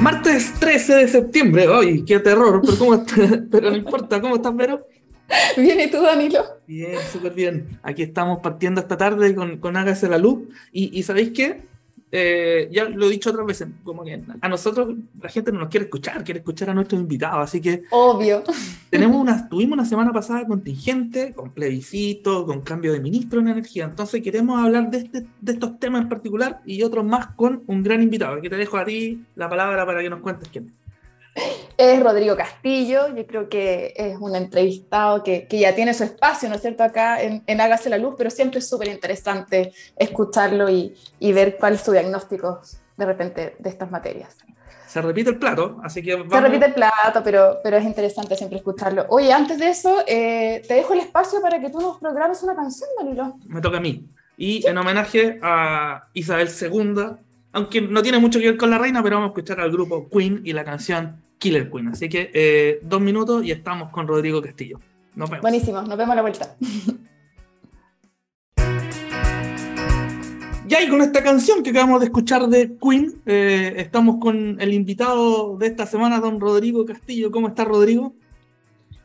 Martes 13 de septiembre, ¡ay, qué terror! Pero, ¿cómo pero no importa, ¿cómo estás, Vero? Bien, ¿y tú, Danilo? Bien, súper bien. Aquí estamos partiendo esta tarde con, con Hágase la Luz. Y, y ¿sabéis qué? Eh, ya lo he dicho otras veces, como que a nosotros la gente no nos quiere escuchar, quiere escuchar a nuestros invitados, así que... Obvio. Tenemos una, tuvimos una semana pasada contingente, con plebiscito, con cambio de ministro en energía, entonces queremos hablar de, este, de estos temas en particular y otros más con un gran invitado. Aquí te dejo a ti la palabra para que nos cuentes quién es. Es Rodrigo Castillo, yo creo que es un entrevistado que, que ya tiene su espacio, ¿no es cierto?, acá en, en Hágase la Luz, pero siempre es súper interesante escucharlo y, y, ver cuál es su diagnóstico de repente de estas materias. Se repite el plato, así que vamos... Se repite el plato, pero, pero es interesante siempre escucharlo. Oye, antes de eso, eh, te dejo el espacio para que tú nos programes una canción, Danilo. Me toca a mí. Y en homenaje a Isabel II, aunque no tiene mucho que ver con la reina, pero vamos a escuchar al grupo Queen y la canción Killer Queen. Así que eh, dos minutos y estamos con Rodrigo Castillo. Nos vemos. Buenísimo, nos vemos a la vuelta. Ya y con esta canción que acabamos de escuchar de Queen, eh, estamos con el invitado de esta semana, don Rodrigo Castillo. ¿Cómo está Rodrigo?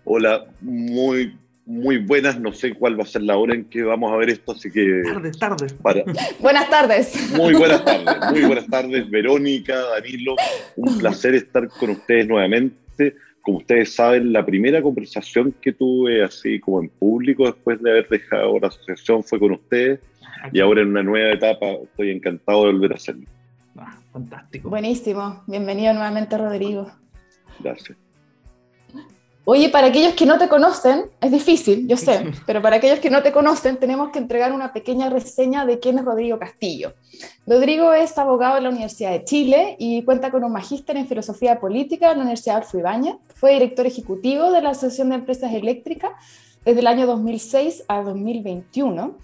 Hola, muy muy buenas, no sé cuál va a ser la hora en que vamos a ver esto, así que... Tardes, tardes. Para... Buenas tardes. Muy buenas tardes, muy buenas tardes, Verónica, Danilo, un placer estar con ustedes nuevamente. Como ustedes saben, la primera conversación que tuve así como en público después de haber dejado la asociación fue con ustedes y ahora en una nueva etapa estoy encantado de volver a hacerlo. Ah, fantástico. Buenísimo, bienvenido nuevamente Rodrigo. Gracias. Oye, para aquellos que no te conocen, es difícil, yo sé, pero para aquellos que no te conocen, tenemos que entregar una pequeña reseña de quién es Rodrigo Castillo. Rodrigo es abogado en la Universidad de Chile y cuenta con un magíster en filosofía política en la Universidad Adolfo Ibáñez. Fue director ejecutivo de la Asociación de Empresas Eléctricas desde el año 2006 a 2021.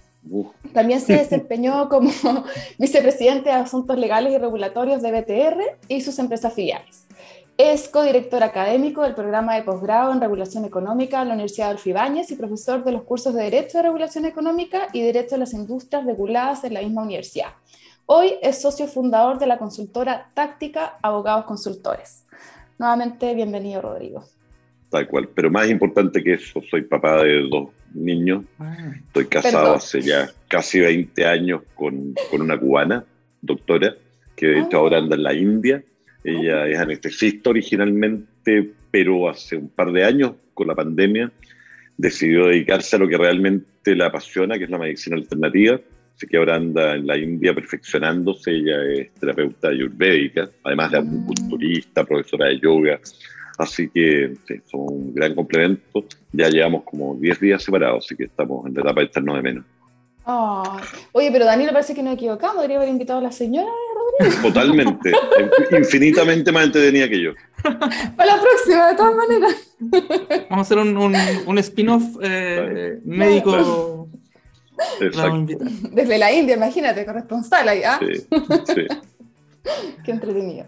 También se desempeñó como vicepresidente de Asuntos Legales y Regulatorios de BTR y sus empresas filiales. Es codirector académico del programa de posgrado en Regulación Económica en la Universidad de Adolfo Ibáñez y profesor de los cursos de Derecho de Regulación Económica y Derecho a las Industrias reguladas en la misma universidad. Hoy es socio fundador de la consultora Táctica Abogados Consultores. Nuevamente, bienvenido, Rodrigo. Tal cual, pero más importante que eso, soy papá de dos niños. Estoy casado Perdón. hace ya casi 20 años con, con una cubana, doctora, que de hecho oh. ahora anda en la India ella es anestesista originalmente, pero hace un par de años, con la pandemia, decidió dedicarse a lo que realmente la apasiona, que es la medicina alternativa. Así que ahora anda en la India perfeccionándose. Ella es terapeuta ayurvédica, además de acupunturista, profesora de yoga. Así que sí, somos un gran complemento. Ya llevamos como 10 días separados, así que estamos en la etapa de estarnos de menos. Oh. Oye, pero Daniel parece que no equivocado. Debería haber invitado a la señora. Totalmente. Infinitamente más entretenida que yo. Para la próxima, de todas maneras. Vamos a hacer un, un, un spin-off eh, médico. Desde la India, imagínate, corresponsal ahí. ¿ah? Sí, sí. Qué entretenido.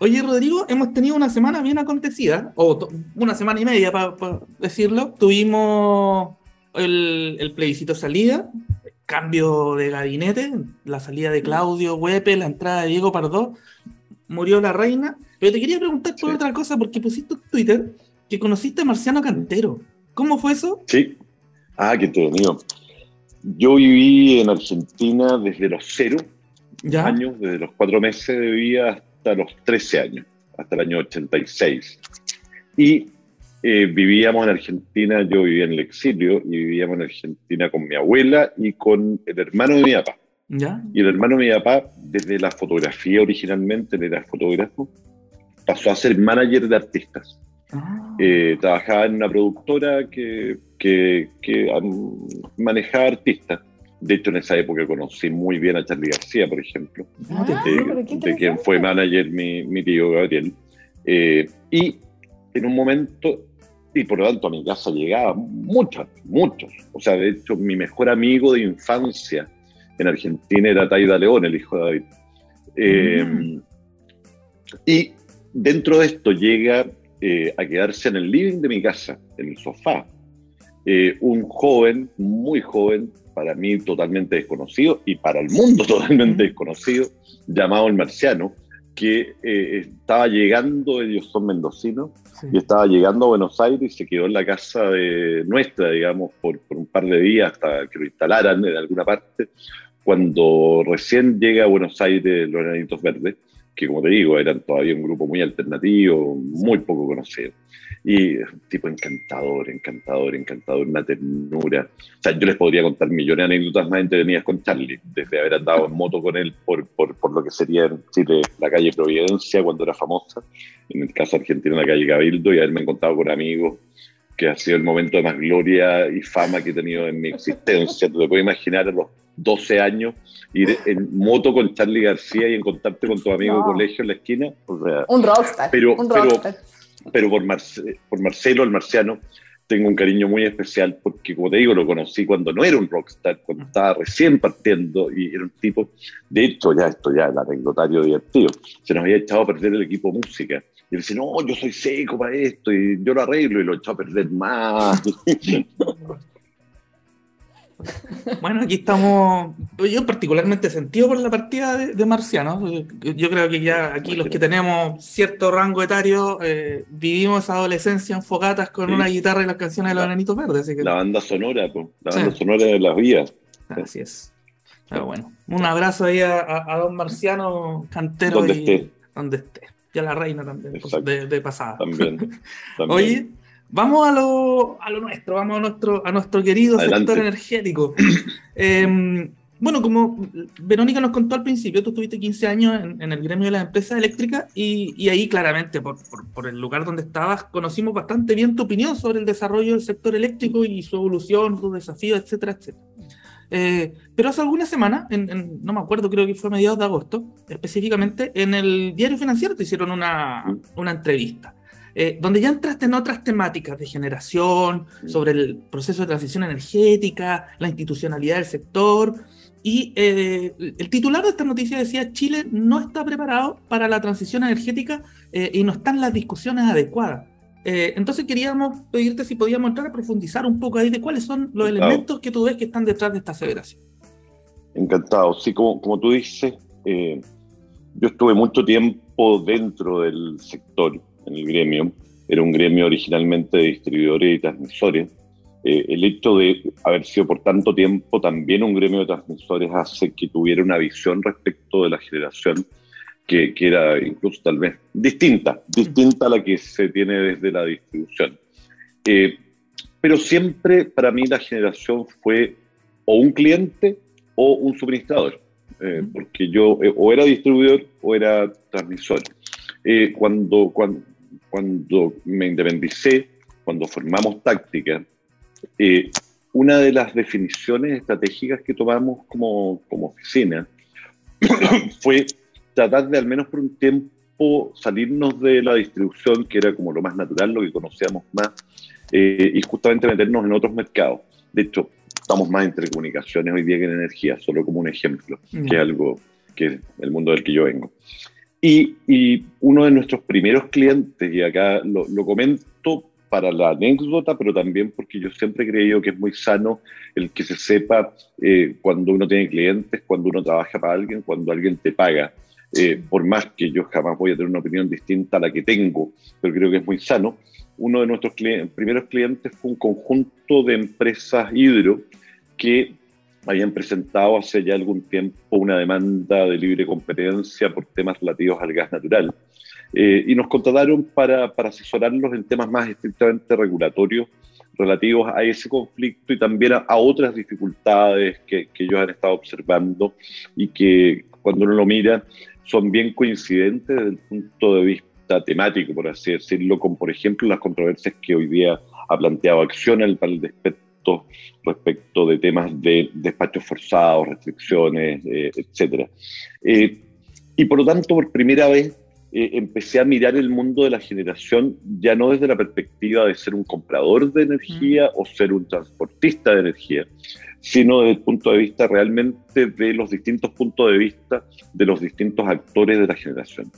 Oye, Rodrigo, hemos tenido una semana bien acontecida, o una semana y media, para pa decirlo. Tuvimos el, el plebiscito salida, cambio de gabinete, la salida de Claudio Huepe, la entrada de Diego Pardo, murió la reina. Pero te quería preguntar por sí. otra cosa, porque pusiste en Twitter que conociste a Marciano Cantero. ¿Cómo fue eso? Sí. Ah, qué entretenido. Yo viví en Argentina desde los cero ¿Ya? años, desde los cuatro meses de vida hasta los 13 años, hasta el año 86. Y eh, vivíamos en Argentina, yo vivía en el exilio y vivíamos en Argentina con mi abuela y con el hermano de mi papá. ¿Ya? Y el hermano de mi papá, desde la fotografía originalmente, él era fotógrafo, pasó a ser manager de artistas. Ah. Eh, trabajaba en una productora que, que, que um, manejaba artistas. De hecho, en esa época conocí muy bien a Charlie García, por ejemplo, Ah, de, de quien fue manager mi, mi tío Gabriel. Eh, y en un momento y por lo tanto a mi casa llegaban muchos, muchos. O sea, de hecho, mi mejor amigo de infancia en Argentina era Taida León, el hijo de David. Eh, mm. Y dentro de esto llega eh, a quedarse en el living de mi casa, en el sofá, eh, un joven, muy joven, para mí totalmente desconocido y para el mundo totalmente desconocido, llamado el Marciano, que eh, estaba llegando, ellos son mendocinos, y estaba llegando a Buenos Aires y se quedó en la casa de nuestra, digamos, por, por, un par de días hasta que lo instalaran en alguna parte, cuando recién llega a Buenos Aires los Enanitos Verdes, que como te digo, eran todavía un grupo muy alternativo, muy poco conocido. Y un tipo encantador, encantador, encantador, una ternura. O sea, yo les podría contar millones de anécdotas más entretenidas con Charlie, desde haber andado en moto con él por, por, por lo que sería en Chile la calle Providencia cuando era famosa, en el caso argentino la calle Cabildo, y haberme encontrado con amigos que ha sido el momento de más gloria y fama que he tenido en mi existencia. Te lo puedes imaginar a los 12 años ir en moto con Charlie García y encontrarte con tu amigo de colegio en la esquina. un rockstar. Pero, un rockstar. pero, por, por Marcelo, el marciano, tengo un cariño muy especial porque, como te digo, lo conocí cuando no era un rockstar, cuando estaba recién partiendo y era un tipo, de hecho, ya esto ya el anecdotario divertido, se nos había echado a perder el equipo música. Y él dice, no, yo soy seco para esto y yo lo arreglo y lo he echado a perder más. Bueno, aquí estamos. Yo particularmente sentido por la partida de, Marciano. Yo creo que ya aquí los que tenemos cierto rango etario eh, vivimos esa adolescencia en fogatas con una guitarra y las canciones de los enanitos verdes. La banda sonora, la banda sonora de las vías. Así es. Pero bueno, un abrazo ahí a, don Marciano, cantero. Donde esté. Donde esté. Y a la reina también, pues, de, pasada. También. también. Oye. Vamos a lo, a lo nuestro, vamos a nuestro, a nuestro querido sector energético. Em, bueno, como Verónica nos contó al principio, tú estuviste 15 años en, el gremio de las empresas eléctricas y, y ahí claramente, por, por, el lugar donde estabas, conocimos bastante bien tu opinión sobre el desarrollo del sector eléctrico y su evolución, sus desafíos, etcétera, etcétera. Eh, pero hace algunas semanas, en, no me acuerdo, creo que fue a mediados de agosto, específicamente, en el diario financiero te hicieron una, una entrevista. Eh, donde ya entraste en otras temáticas de generación, sobre el proceso de transición energética, la institucionalidad del sector. Y eh, el titular de esta noticia decía, Chile no está preparado para la transición energética eh, y no están las discusiones adecuadas. entonces queríamos pedirte si podíamos entrar a profundizar un poco ahí de cuáles son los elementos que tú ves que están detrás de esta aseveración. Encantado. Sí, como, como tú dices, yo estuve mucho tiempo dentro del sector en el gremio. Era un gremio originalmente de distribuidores y transmisores. Eh, el hecho de haber sido por tanto tiempo también un gremio de transmisores hace que tuviera una visión respecto de la generación que, que era incluso tal vez distinta, distinta a la que se tiene desde la distribución. Eh, pero siempre para mí la generación fue o un cliente o un suministrador, eh, porque yo o era distribuidor o era transmisor. cuando, cuando, cuando me independicé, cuando formamos táctica, eh, una de las definiciones estratégicas que tomamos como, como oficina fue tratar de al menos por un tiempo salirnos de la distribución, que era como lo más natural, lo que conocíamos más, eh, y justamente meternos en otros mercados. De hecho, estamos más en telecomunicaciones hoy día que en energía, solo como un ejemplo, que es algo que es el mundo del que yo vengo. Y, uno de nuestros primeros clientes, y acá lo, comento para la anécdota, pero también porque yo siempre he creído que es muy sano el que se sepa eh, cuando uno tiene clientes, cuando uno trabaja para alguien, cuando alguien te paga. Eh, por más que yo jamás voy a tener una opinión distinta a la que tengo, pero creo que es muy sano. Uno de nuestros primeros clientes fue un conjunto de empresas hidro que habían presentado hace ya algún tiempo una demanda de libre competencia por temas relativos al gas natural. Eh, y nos contrataron para, para, asesorarlos en temas más estrictamente regulatorios relativos a ese conflicto y también a, otras dificultades que, que, ellos han estado observando y que cuando uno lo mira son bien coincidentes desde el punto de vista temático, por así decirlo, con por ejemplo las controversias que hoy día ha planteado Acción el respecto de temas de despachos forzados, restricciones, eh, etc. Eh, y por lo tanto, por primera vez, eh, empecé a mirar el mundo de la generación ya no desde la perspectiva de ser un comprador de energía o ser un transportista de energía, sino desde el punto de vista realmente de los distintos puntos de vista de los distintos actores de la generación.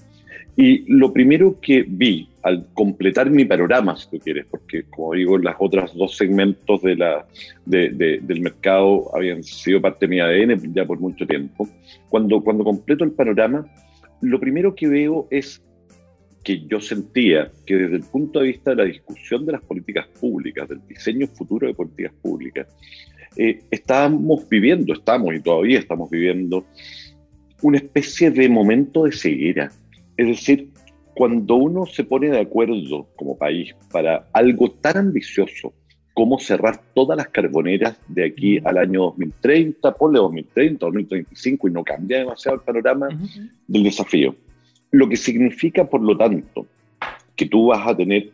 Y lo primero que vi al completar mi panorama, si tú quieres, porque como digo, las otras dos segmentos de la, del mercado habían sido parte de mi ADN ya por mucho tiempo, cuando, cuando completo el panorama, lo primero que veo es que yo sentía que desde el punto de vista de la discusión de las políticas públicas, del diseño futuro de políticas públicas, eh, estábamos viviendo, estamos y todavía estamos viviendo una especie de momento de ceguera. Es decir, cuando uno se pone de acuerdo como país para algo tan ambicioso como cerrar todas las carboneras de aquí al año 2030, ponle 2030, 2035 y no cambia demasiado el panorama del desafío. Lo que significa, por lo tanto, que tú vas a tener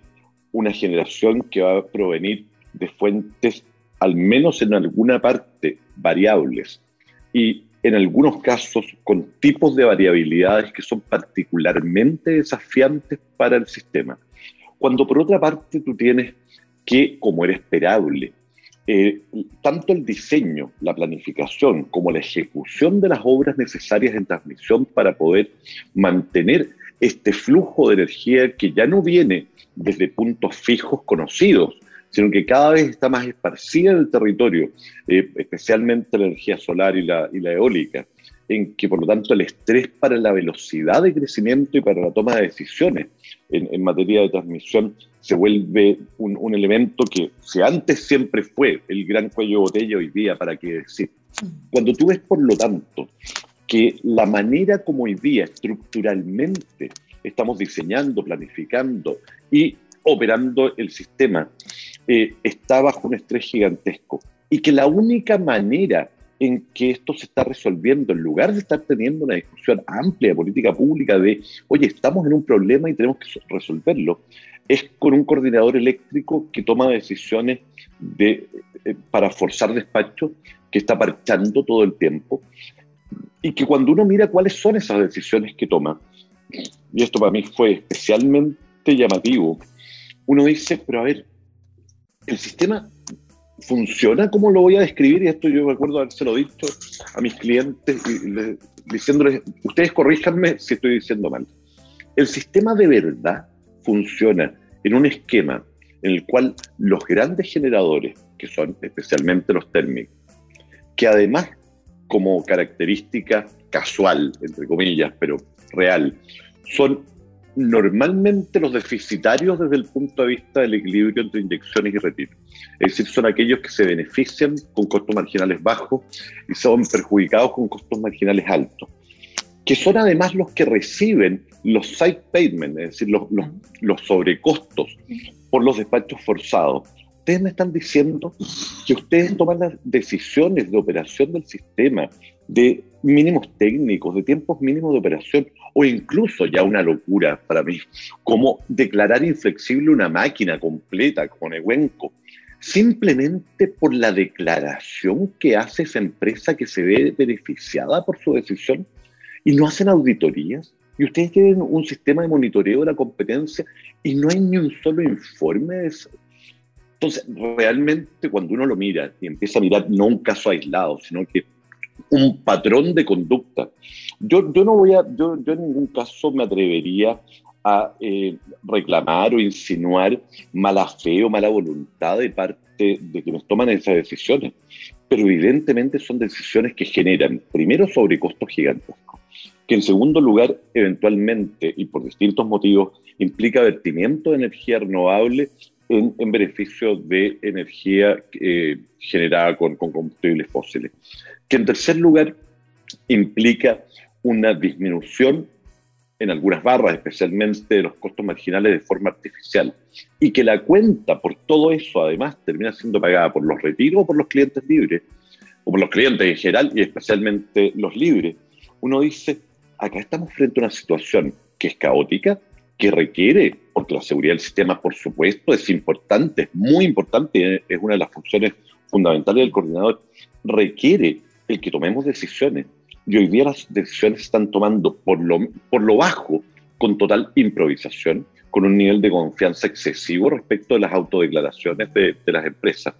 una generación que va a provenir de fuentes, al menos en alguna parte, variables y en algunos casos con tipos de variabilidades que son particularmente desafiantes para el sistema. Cuando por otra parte tú tienes que, como era esperable, eh, tanto el diseño, la planificación, como la ejecución de las obras necesarias en transmisión para poder mantener este flujo de energía que ya no viene desde puntos fijos conocidos, sino que cada vez está más esparcida en el territorio, eh, especialmente la energía solar y la, y la eólica, en que por lo tanto el estrés para la velocidad de crecimiento y para la toma de decisiones en, en materia de transmisión se vuelve un, un, elemento que si antes siempre fue el gran cuello de botella hoy día, para qué decir. Cuando tú ves por lo tanto que la manera como hoy día estructuralmente estamos diseñando, planificando y operando el sistema eh, está bajo un estrés gigantesco y que la única manera en que esto se está resolviendo, en lugar de estar teniendo una discusión amplia de política pública de, oye, estamos en un problema y tenemos que resolverlo, es con un coordinador eléctrico que toma decisiones de, eh, para forzar despacho, que está parchando todo el tiempo, y que cuando uno mira cuáles son esas decisiones que toma, y esto para mí fue especialmente llamativo, uno dice, pero a ver, el sistema funciona como lo voy a describir, y esto yo recuerdo habérselo dicho a mis clientes, diciéndoles, ustedes corríjanme si estoy diciendo mal. El sistema de verdad funciona en un esquema en el cual los grandes generadores, que son especialmente los térmicos, que además como característica casual, entre comillas, pero real, son normalmente los deficitarios desde el punto de vista del equilibrio entre inyecciones y retiro. Es decir, son aquellos que se benefician con costos marginales bajos y son perjudicados con costos marginales altos, que son además los que reciben los side payments, es decir, los, los sobrecostos por los despachos forzados. Ustedes me están diciendo que ustedes toman las decisiones de operación del sistema, de mínimos técnicos, de tiempos mínimos de operación, o incluso ya una locura para mí, como declarar inflexible una máquina completa con Ewenco, simplemente por la declaración que hace esa empresa que se ve beneficiada por su decisión, y no hacen auditorías, y ustedes tienen un sistema de monitoreo de la competencia y no hay ni un solo informe. Entonces, realmente cuando uno lo mira y empieza a mirar no un caso aislado, sino que un patrón de conducta. Yo, yo no voy a, yo, en ningún caso me atrevería a eh, reclamar o insinuar mala fe o mala voluntad de parte de quienes toman esas decisiones, pero evidentemente son decisiones que generan, primero, sobrecostos gigantescos, que en segundo lugar, eventualmente y por distintos motivos, implica vertimiento de energía renovable en, en beneficio de energía eh, generada con, con combustibles fósiles que en tercer lugar implica una disminución en algunas barras, especialmente de los costos marginales de forma artificial, y que la cuenta por todo eso además termina siendo pagada por los retiros o por los clientes libres, o por los clientes en general y especialmente los libres, uno dice, acá estamos frente a una situación que es caótica, que requiere, porque la seguridad del sistema por supuesto es importante, es muy importante, es una de las funciones fundamentales del coordinador, requiere el que tomemos decisiones. Y hoy día las decisiones se están tomando por lo, bajo, con total improvisación, con un nivel de confianza excesivo respecto de las autodeclaraciones de, de las empresas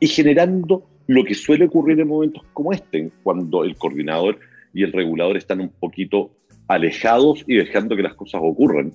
y generando lo que suele ocurrir en momentos como este, cuando el coordinador y el regulador están un poquito alejados y dejando que las cosas ocurran.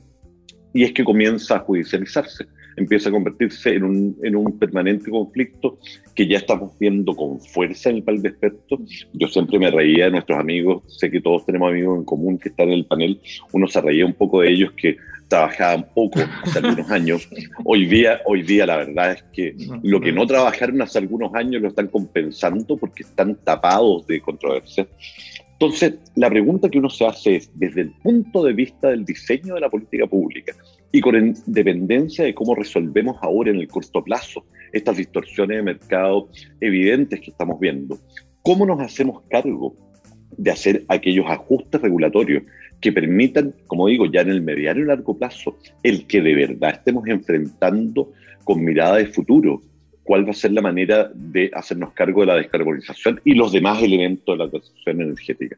Y es que comienza a judicializarse. empieza a convertirse en un, en un permanente conflicto que ya estamos viendo con fuerza en el panel de expertos. Yo siempre me reía de nuestros amigos, sé que todos tenemos amigos en común que están en el panel, uno se reía un poco de ellos que trabajaban poco hace algunos años. Hoy día, hoy día la verdad es que lo que no trabajaron hace algunos años lo están compensando porque están tapados de controversia. Entonces, la pregunta que uno se hace es, desde el punto de vista del diseño de la política pública y con independencia de cómo resolvemos ahora en el corto plazo estas distorsiones de mercado evidentes que estamos viendo, ¿cómo nos hacemos cargo de hacer aquellos ajustes regulatorios que permitan, como digo, ya en el mediano y largo plazo, el que de verdad estemos enfrentando con mirada de futuro cuál va a ser la manera de hacernos cargo de la descarbonización y los demás elementos de la transición energética.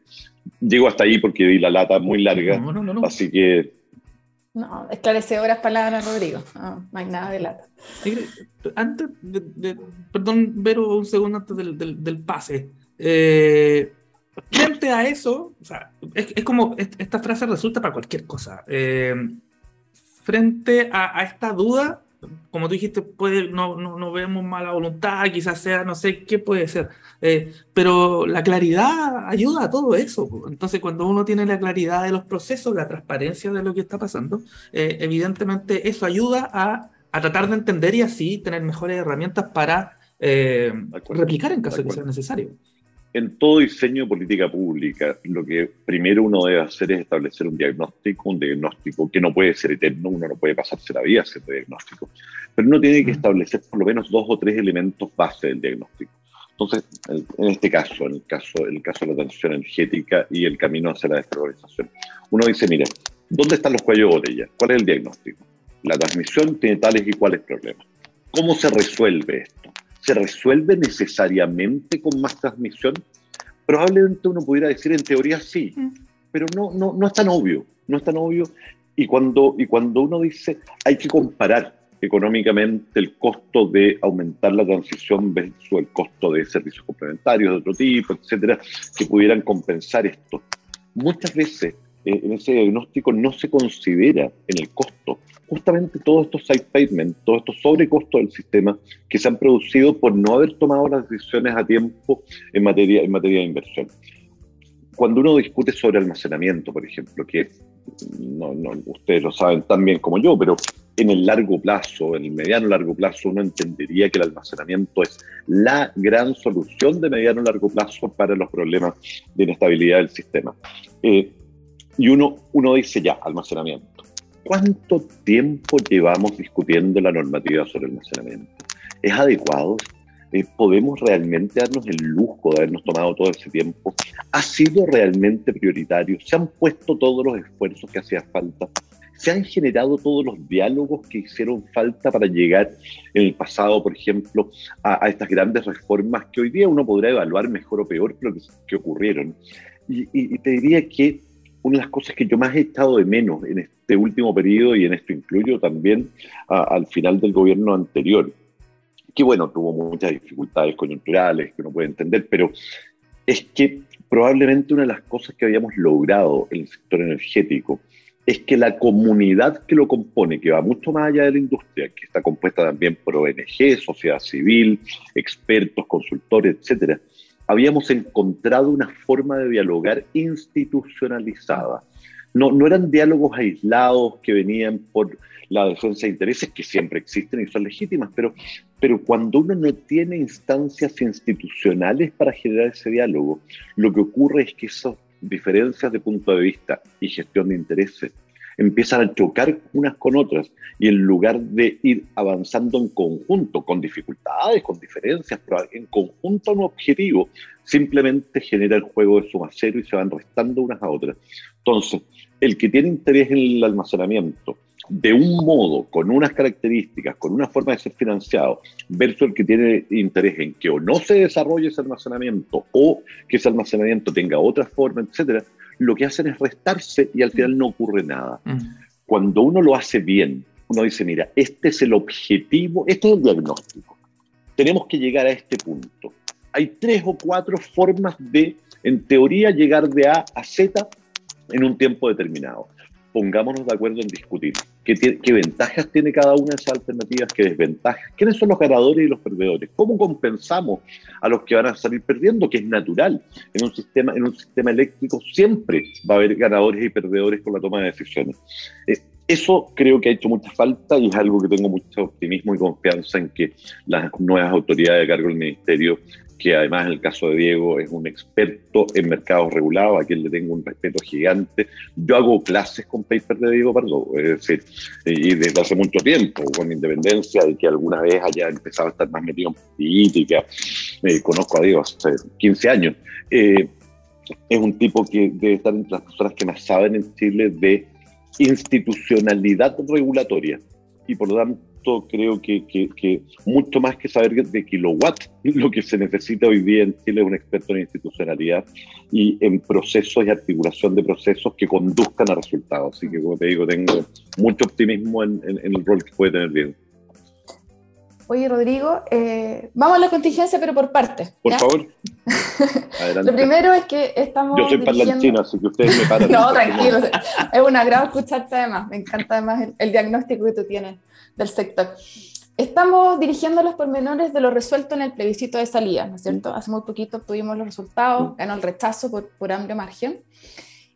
Llego hasta ahí porque vi la lata muy larga, así que... No, esclarecedoras palabras, Rodrigo. No, hay nada de lata. Antes de, perdón, Vero, un segundo antes del, del, pase. Eh, frente a eso, o sea, es, como, esta frase resulta para cualquier cosa. Eh, frente a, a, esta duda, como tú dijiste, puede, no, no, vemos mala voluntad, quizás sea, no sé qué puede ser, eh, pero la claridad ayuda a todo eso. Entonces, cuando uno tiene la claridad de los procesos, la transparencia de lo que está pasando, eh, evidentemente eso ayuda a, a, tratar de entender y así tener mejores herramientas para eh, replicar en caso de que sea necesario en todo diseño de política pública, lo que primero uno debe hacer es establecer un diagnóstico, un diagnóstico que no puede ser eterno, uno no puede pasarse la vida haciendo diagnóstico, pero uno tiene que establecer por lo menos dos o tres elementos base del diagnóstico. Entonces, en este caso, en el caso, el caso de la transición energética y el camino hacia la descarbonización, uno dice, mire, ¿dónde están los cuellos de botella? ¿Cuál es el diagnóstico? La transmisión tiene tales y cuales problemas. ¿Cómo se resuelve esto? ¿Se resuelve necesariamente con más transmisión? Probablemente uno pudiera decir en teoría sí, mm. pero no, no, no es tan obvio, no es tan obvio. Y cuando, y cuando uno dice hay que comparar económicamente el costo de aumentar la transición versus el costo de servicios complementarios de otro tipo, etcétera, que pudieran compensar esto. Muchas veces en ese diagnóstico no se considera en el costo justamente todos estos side payments, todos estos sobrecostos del sistema que se han producido por no haber tomado las decisiones a tiempo en materia, en materia de inversión. Cuando uno discute sobre almacenamiento, por ejemplo, que no, no, ustedes lo saben tan bien como yo, pero en el largo plazo, en el mediano largo plazo, uno entendería que el almacenamiento es la gran solución de mediano largo plazo para los problemas de inestabilidad del sistema. Eh, y uno, uno dice ya, almacenamiento ¿Cuánto tiempo llevamos discutiendo la normativa sobre almacenamiento? ¿Es adecuado? Eh, ¿Podemos realmente darnos el lujo de habernos tomado todo ese tiempo? ¿Ha sido realmente prioritario? ¿Se han puesto todos los esfuerzos que hacía falta? ¿Se han generado todos los diálogos que hicieron falta para llegar en el pasado, por ejemplo, a, estas grandes reformas que hoy día uno podrá evaluar mejor o peor, pero que, ocurrieron? Y, y te diría que una de las cosas que yo más he estado de menos en este último periodo, y en esto incluyo también al final del gobierno anterior, que bueno, tuvo muchas dificultades coyunturales que uno puede entender, pero es que probablemente una de las cosas que habíamos logrado en el sector energético es que la comunidad que lo compone, que va mucho más allá de la industria, que está compuesta también por ONG, sociedad civil, expertos, consultores, etcétera, habíamos encontrado una forma de dialogar institucionalizada. No, no eran diálogos aislados que venían por la defensa de intereses, que siempre existen y son legítimas, pero, pero cuando uno no tiene instancias institucionales para generar ese diálogo, lo que ocurre es que esas diferencias de punto de vista y gestión de intereses empiezan a chocar unas con otras y en lugar de ir avanzando en conjunto, con dificultades, con diferencias, pero en conjunto a un objetivo, simplemente genera el juego de suma cero y se van restando unas a otras. Entonces, el que tiene interés en el almacenamiento de un modo, con unas características, con una forma de ser financiado, versus el que tiene interés en que o no se desarrolle ese almacenamiento o que ese almacenamiento tenga otra forma, etcétera, lo que hacen es restarse y al final no ocurre nada. Mm. Cuando uno lo hace bien, uno dice, mira, este es el objetivo, este es el diagnóstico. Tenemos que llegar a este punto. Hay tres o cuatro formas de, en teoría, llegar de A a Z en un tiempo determinado. pongámonos de acuerdo en discutir qué, ventajas tiene cada una de esas alternativas, qué desventajas, quiénes son los ganadores y los perdedores, cómo compensamos a los que van a salir perdiendo, que es natural. En un sistema, en un sistema eléctrico siempre va a haber ganadores y perdedores con la toma de decisiones. Eh, eso creo que ha hecho mucha falta y es algo que tengo mucho optimismo y confianza en que las nuevas autoridades de cargo del ministerio que además en el caso de Diego es un experto en mercados regulados, a quien le tengo un respeto gigante. Yo hago clases con paper de Diego Pardo, es decir, y desde hace mucho tiempo, con independencia de que alguna vez haya empezado a estar más metido en política. Eh, conozco a Diego hace 15 años. Eh, es un tipo que debe estar entre las personas que más saben en Chile de institucionalidad regulatoria y por lo tanto creo que, que, mucho más que saber de kilowatt, lo que se necesita hoy día en Chile es un experto en institucionalidad y en procesos y articulación de procesos que conduzcan a resultados. Así que, como te digo, tengo mucho optimismo en, en, el rol que puede tener bien. Oye, Rodrigo, eh, vamos a la contingencia, pero por partes. Por favor. Lo primero es que estamos. Yo soy dirigiendo... así que ustedes me paran. no, tranquilo. es un agrado escucharte además. Me encanta además el diagnóstico que tú tienes del sector. Estamos dirigiendo los pormenores de lo resuelto en el plebiscito de salida, ¿no es cierto? Hace muy poquito tuvimos los resultados, ganó el rechazo por, por amplio margen.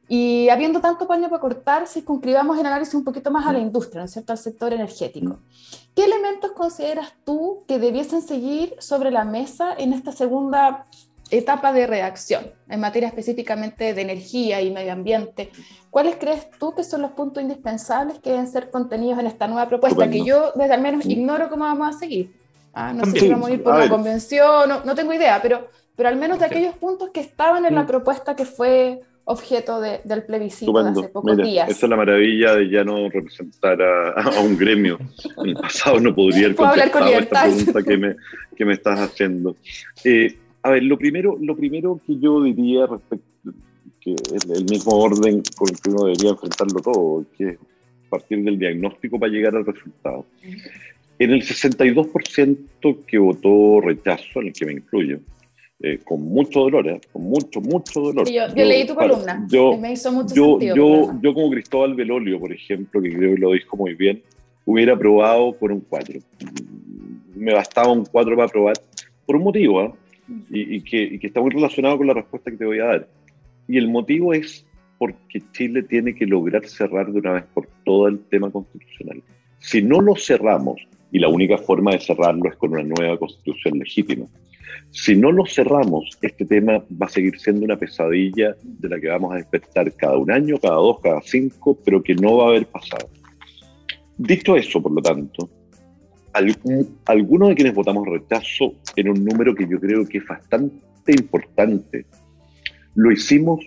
Y habiendo tanto paño para cortar, si concluimos el análisis un poquito más a la industria, ¿no es cierto?, al sector energético. ¿Qué elementos consideras tú que debiesen seguir sobre la mesa en esta segunda etapa de reacción en materia específicamente de energía y medio ambiente. ¿Cuáles crees tú que son los puntos indispensables que deben ser contenidos en esta nueva propuesta? Que yo desde al menos ignoro cómo vamos a seguir. Ah, no sé si vamos a ir por una convención, no, no, tengo idea, pero, pero al menos de aquellos puntos que estaban en la mm. propuesta que fue objeto del plebiscito de hace pocos días. Esa es la maravilla de ya no representar a, un gremio. En el pasado no podría haber contestado esta pregunta que me, que me estás haciendo. Eh, a ver, lo primero, lo primero que yo diría respecto, que es el mismo orden con el que uno debería enfrentarlo todo, que es partir del diagnóstico para llegar al resultado. En el 62% que votó rechazo, en el que me incluyo, eh, con mucho dolor, ¿eh? con mucho, mucho dolor. yo, leí tu columna, yo, me hizo mucho yo, sentido. Yo, yo, como Cristóbal Belolio, por ejemplo, que creo que lo dijo muy bien, hubiera aprobado por un 4. Me bastaba un 4 para aprobar, por un motivo, ¿eh? y, que, está muy relacionado con la respuesta que te voy a dar. Y el motivo es porque Chile tiene que lograr cerrar de una vez por todo el tema constitucional. Si no lo cerramos, y la única forma de cerrarlo es con una nueva constitución legítima, si no lo cerramos, este tema va a seguir siendo una pesadilla de la que vamos a despertar cada un año, cada dos, cada cinco, pero que no va a haber pasado. Dicho eso, por lo tanto, algunos de quienes votamos rechazo en un número que yo creo que es bastante importante. Lo hicimos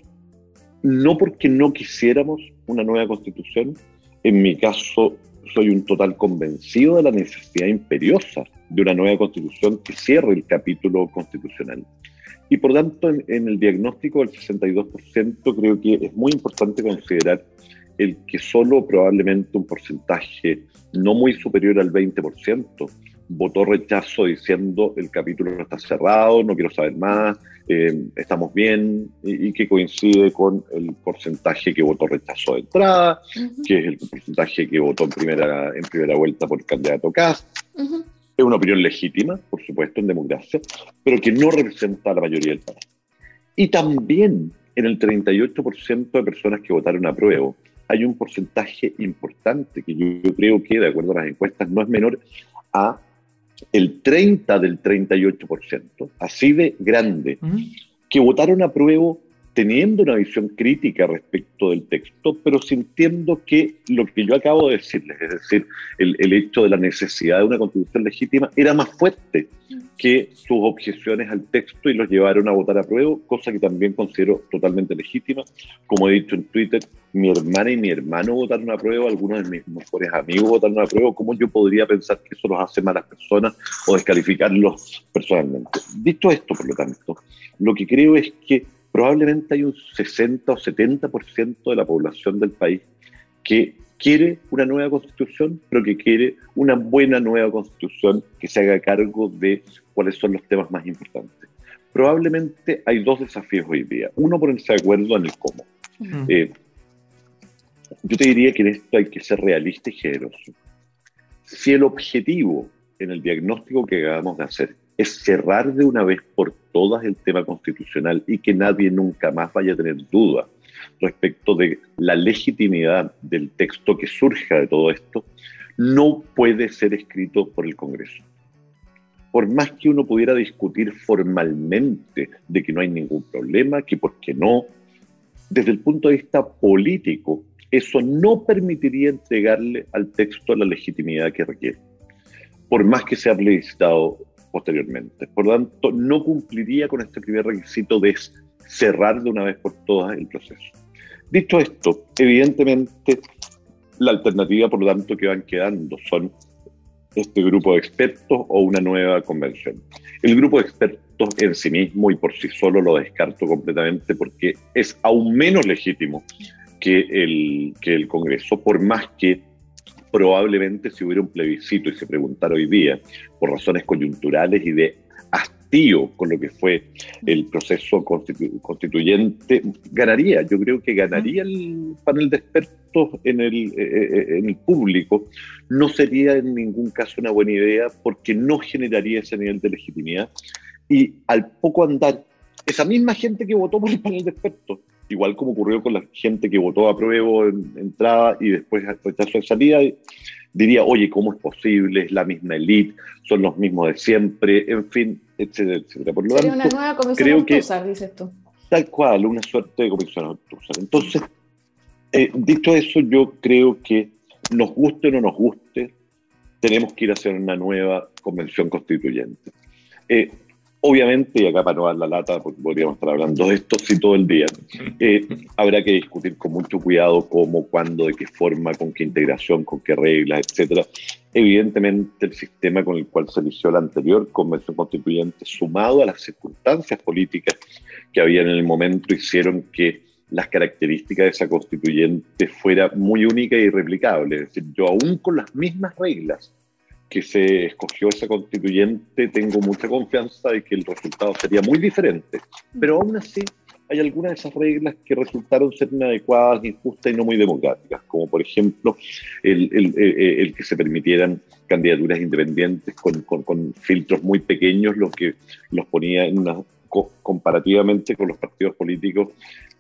no porque no quisiéramos una nueva constitución, en mi caso soy un total convencido de la necesidad imperiosa de una nueva constitución que cierre el capítulo constitucional. Y por tanto, en, en el diagnóstico del 62% creo que es muy importante considerar el que solo probablemente un porcentaje no muy superior al 20% votó rechazo diciendo el capítulo está cerrado, no quiero saber más, eh, estamos bien, y, que coincide con el porcentaje que votó rechazo de entrada, que es el porcentaje que votó en primera, en primera vuelta por el candidato Cast. Es una opinión legítima, por supuesto, en democracia, pero que no representa a la mayoría del país. Y también en el 38% de personas que votaron a prueba, hay un porcentaje importante que yo, creo que, de acuerdo a las encuestas, no es menor a el 30 del 38%, así de grande, que votaron a prueba teniendo una visión crítica respecto del texto, pero sintiendo que lo que yo acabo de decirles, es decir, el, el hecho de la necesidad de una constitución legítima, era más fuerte que sus objeciones al texto y los llevaron a votar a prueba, cosa que también considero totalmente legítima. Como he dicho en Twitter, mi hermana y mi hermano votaron a prueba, algunos de mis mejores amigos votaron a prueba, ¿cómo yo podría pensar que eso los hace malas personas o descalificarlos personalmente? Dicho esto, por lo tanto, lo que creo es que probablemente hay un 60 o 70% de la población del país que quiere una nueva constitución, pero que quiere una buena nueva constitución que se haga cargo de cuáles son los temas más importantes. Probablemente hay dos desafíos hoy día. Uno, ponerse de acuerdo en el cómo. Eh, yo te diría que en esto hay que ser realista y generoso. Si el objetivo en el diagnóstico que acabamos de hacer es cerrar de una vez por todas el tema constitucional y que nadie nunca más vaya a tener duda respecto de la legitimidad del texto que surja de todo esto, no puede ser escrito por el Congreso. Por más que uno pudiera discutir formalmente de que no hay ningún problema, que por qué no, desde el punto de vista político, eso no permitiría entregarle al texto la legitimidad que requiere, por más que sea plebiscitado posteriormente. Por lo tanto, no cumpliría con este primer requisito de cerrar de una vez por todas el proceso. Dicho esto, evidentemente la alternativa, por lo tanto, que van quedando son este grupo de expertos o una nueva convención. El grupo de expertos en sí mismo y por sí solo lo descarto completamente porque es aún menos legítimo que el, que el Congreso, por más que probablemente si hubiera un plebiscito y se preguntara hoy día por razones coyunturales y de hastío con lo que fue el proceso constituyente, ganaría. Yo creo que ganaría el panel de expertos en el, eh, eh, en el público. No sería en ningún caso una buena idea porque no generaría ese nivel de legitimidad. Y al poco andar, esa misma gente que votó por el panel de expertos igual como ocurrió con la gente que votó a prueba en entrada y después rechazo de salida, diría, oye, ¿cómo es posible? Es la misma elite, son los mismos de siempre, en fin, etcétera, etcétera. Por lo Sería una nueva comisión creo dices tú. Tal cual, una suerte de comisión obtusa. Entonces, eh, dicho eso, yo creo que nos guste o no nos guste, tenemos que ir a hacer una nueva convención constituyente. Eh, Obviamente, y acá para no dar la lata, porque podríamos estar hablando de esto sí todo el día, eh, habrá que discutir con mucho cuidado cómo, cuándo, de qué forma, con qué integración, con qué reglas, etcétera. Evidentemente, el sistema con el cual se eligió la anterior convención constituyente, sumado a las circunstancias políticas que había en el momento, hicieron que las características de esa constituyente fuera muy única y irreplicable. Es decir, yo aún con las mismas reglas que se escogió esa constituyente, tengo mucha confianza de que el resultado sería muy diferente. Pero aún así, hay algunas de esas reglas que resultaron ser inadecuadas, injustas y no muy democráticas, como por ejemplo el, el, el, que se permitieran candidaturas independientes con, con, con, filtros muy pequeños, lo que los ponía en una, comparativamente con los partidos políticos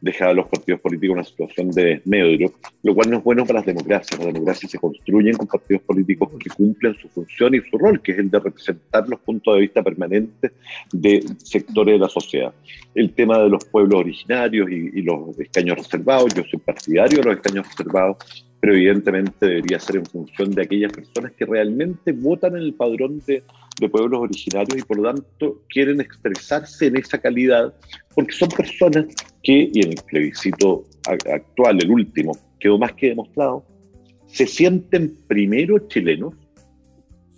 deja a los partidos políticos en una situación de desmedro, lo cual no es bueno para las democracias. Las democracias se construyen con partidos políticos que cumplen su función y su rol, que es el de representar los puntos de vista permanentes de sectores de la sociedad. El tema de los pueblos originarios y, y los escaños reservados, yo soy partidario de los escaños reservados, pero evidentemente debería ser en función de aquellas personas que realmente votan en el padrón de, de, pueblos originarios y por lo tanto quieren expresarse en esa calidad, porque son personas que, y en el plebiscito actual, el último, quedó más que demostrado, se sienten primero chilenos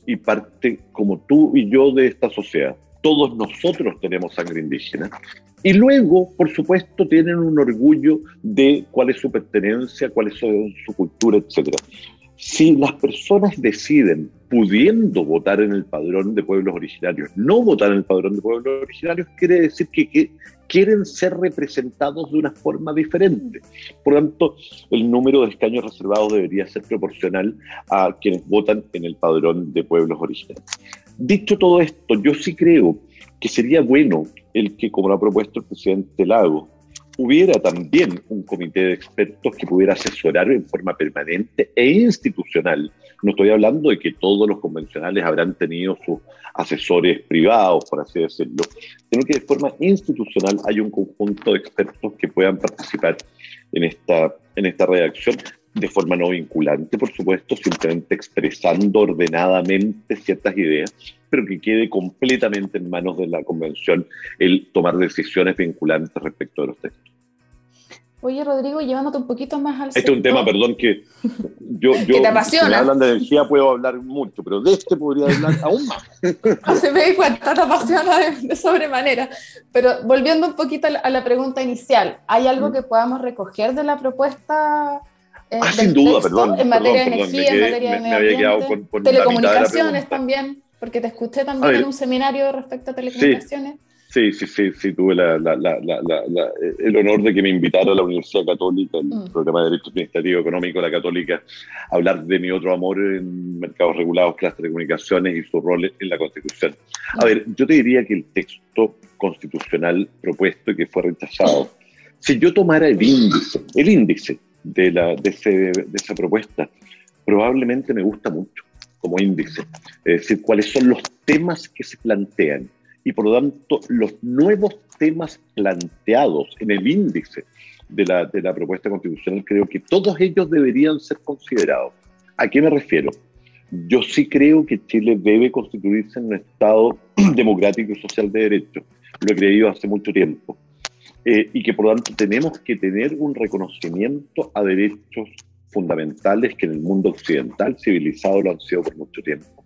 y parte como tú y yo de esta sociedad. Todos nosotros tenemos sangre indígena y luego, por supuesto, tienen un orgullo de cuál es su pertenencia, cuál es su, cultura, etc. Si las personas deciden, pudiendo votar en el padrón de pueblos originarios, no votar en el padrón de pueblos originarios, quiere decir que, quieren ser representados de una forma diferente. Por tanto, el número de escaños reservados debería ser proporcional a quienes votan en el padrón de pueblos originarios. Dicho todo esto, yo sí creo que sería bueno el que, como lo ha propuesto el presidente Lago, hubiera también un comité de expertos que pudiera asesorar en forma permanente e institucional. No estoy hablando de que todos los convencionales habrán tenido sus asesores privados, por así decirlo, sino que de forma institucional hay un conjunto de expertos que puedan participar en esta, en esta redacción de forma no vinculante, por supuesto, simplemente expresando ordenadamente ciertas ideas, pero que quede completamente en manos de la convención el tomar decisiones vinculantes respecto de los textos. Oye, Rodrigo, llevándote un poquito más al Este es un tema, perdón, que yo, yo que te apasiona. Si me hablan de energía puedo hablar mucho, pero de este podría hablar aún más. Se me di cuenta, te apasiona de, sobremanera. Pero volviendo un poquito a la, pregunta inicial, ¿hay algo mm. que podamos recoger de la propuesta eh, ah, sin duda, perdón. En materia de energía, en materia de medio con, telecomunicaciones también, porque te escuché también en un seminario respecto a telecomunicaciones. Sí, sí, sí, sí, tuve el honor de que me invitara a la Universidad Católica, el mm. programa de Derecho Administrativo Económico de la Católica, a hablar de mi otro amor en mercados regulados, clases de comunicaciones y su rol en la Constitución. A ver, yo te diría que el texto constitucional propuesto y que fue rechazado, si yo tomara el índice, el índice de, la, de, de esa propuesta, probablemente me gusta mucho como índice. Es decir, cuáles son los temas que se plantean y por lo tanto los nuevos temas planteados en el índice de la, de la propuesta constitucional, creo que todos ellos deberían ser considerados. ¿A qué me refiero? Yo sí creo que Chile debe constituirse en un Estado democrático y social de derecho. Lo he creído hace mucho tiempo. Eh, y que por lo tanto tenemos que tener un reconocimiento a derechos fundamentales que en el mundo occidental civilizado lo han sido por mucho tiempo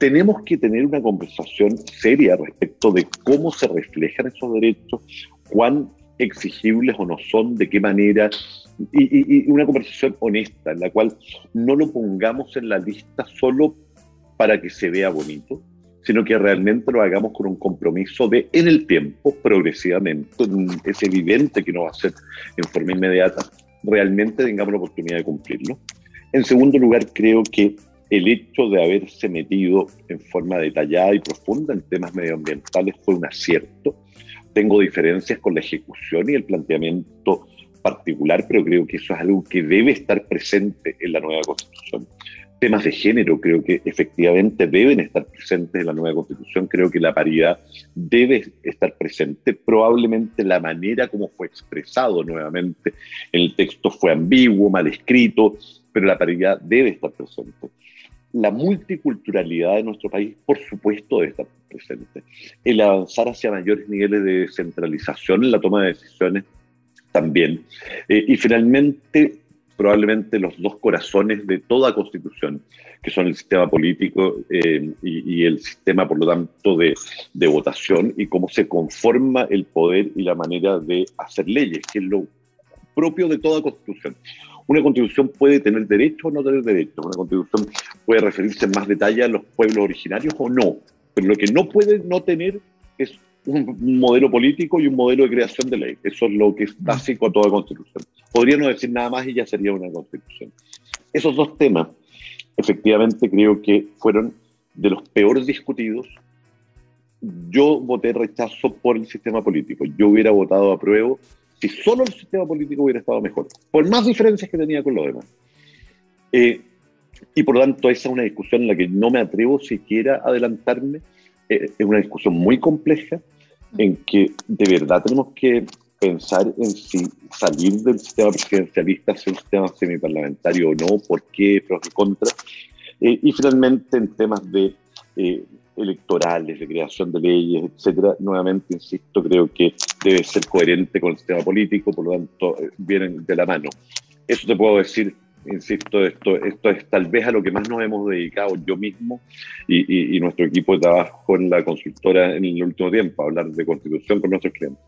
tenemos que tener una conversación seria respecto de cómo se reflejan esos derechos, cuán exigibles o no son, de qué manera, y, una conversación honesta en la cual no lo pongamos en la lista solo para que se vea bonito, sino que realmente lo hagamos con un compromiso de, en el tiempo, progresivamente, es evidente que no va a ser en forma inmediata, realmente tengamos la oportunidad de cumplirlo. En segundo lugar, creo que el hecho de haberse metido en forma detallada y profunda en temas medioambientales fue un acierto. Tengo diferencias con la ejecución y el planteamiento particular, pero creo que eso es algo que debe estar presente en la nueva constitución. Temas de género creo que efectivamente deben estar presentes en la nueva constitución. Creo que la paridad debe estar presente. Probablemente la manera como fue expresado nuevamente en el texto fue ambiguo, mal escrito, pero la paridad debe estar presente la multiculturalidad de nuestro país, por supuesto, debe estar presente. El avanzar hacia mayores niveles de descentralización en la toma de decisiones también. Eh, y finalmente, probablemente los dos corazones de toda constitución, que son el sistema político eh, y, el sistema, por lo tanto, de, de votación y cómo se conforma el poder y la manera de hacer leyes, que es lo propio de toda constitución. Una constitución puede tener derecho o no tener derecho. Una constitución puede referirse en más detalle a los pueblos originarios o no. Pero lo que no puede no tener es un modelo político y un modelo de creación de ley. Eso es lo que es básico a toda constitución. Podría no decir nada más y ya sería una constitución. Esos dos temas, efectivamente, creo que fueron de los peores discutidos. Yo voté rechazo por el sistema político. Yo hubiera votado a prueba si solo el sistema político hubiera estado mejor, por más diferencias que tenía con los demás. Eh, y por lo tanto, esa es una discusión en la que no me atrevo siquiera a adelantarme. Eh, es una discusión muy compleja en que de verdad tenemos que pensar en si salir del sistema presidencialista hacia un sistema semiparlamentario o no, por qué, pros y contras. Eh, y finalmente en temas de electorales, de creación de leyes, etcétera, nuevamente, insisto, creo que debe ser coherente con el sistema político, por lo tanto, eh, vienen de la mano. Eso te puedo decir, insisto, esto, esto es tal vez a lo que más nos hemos dedicado yo mismo y, y, nuestro equipo de trabajo en la consultora en el último tiempo, a hablar de constitución con nuestros clientes.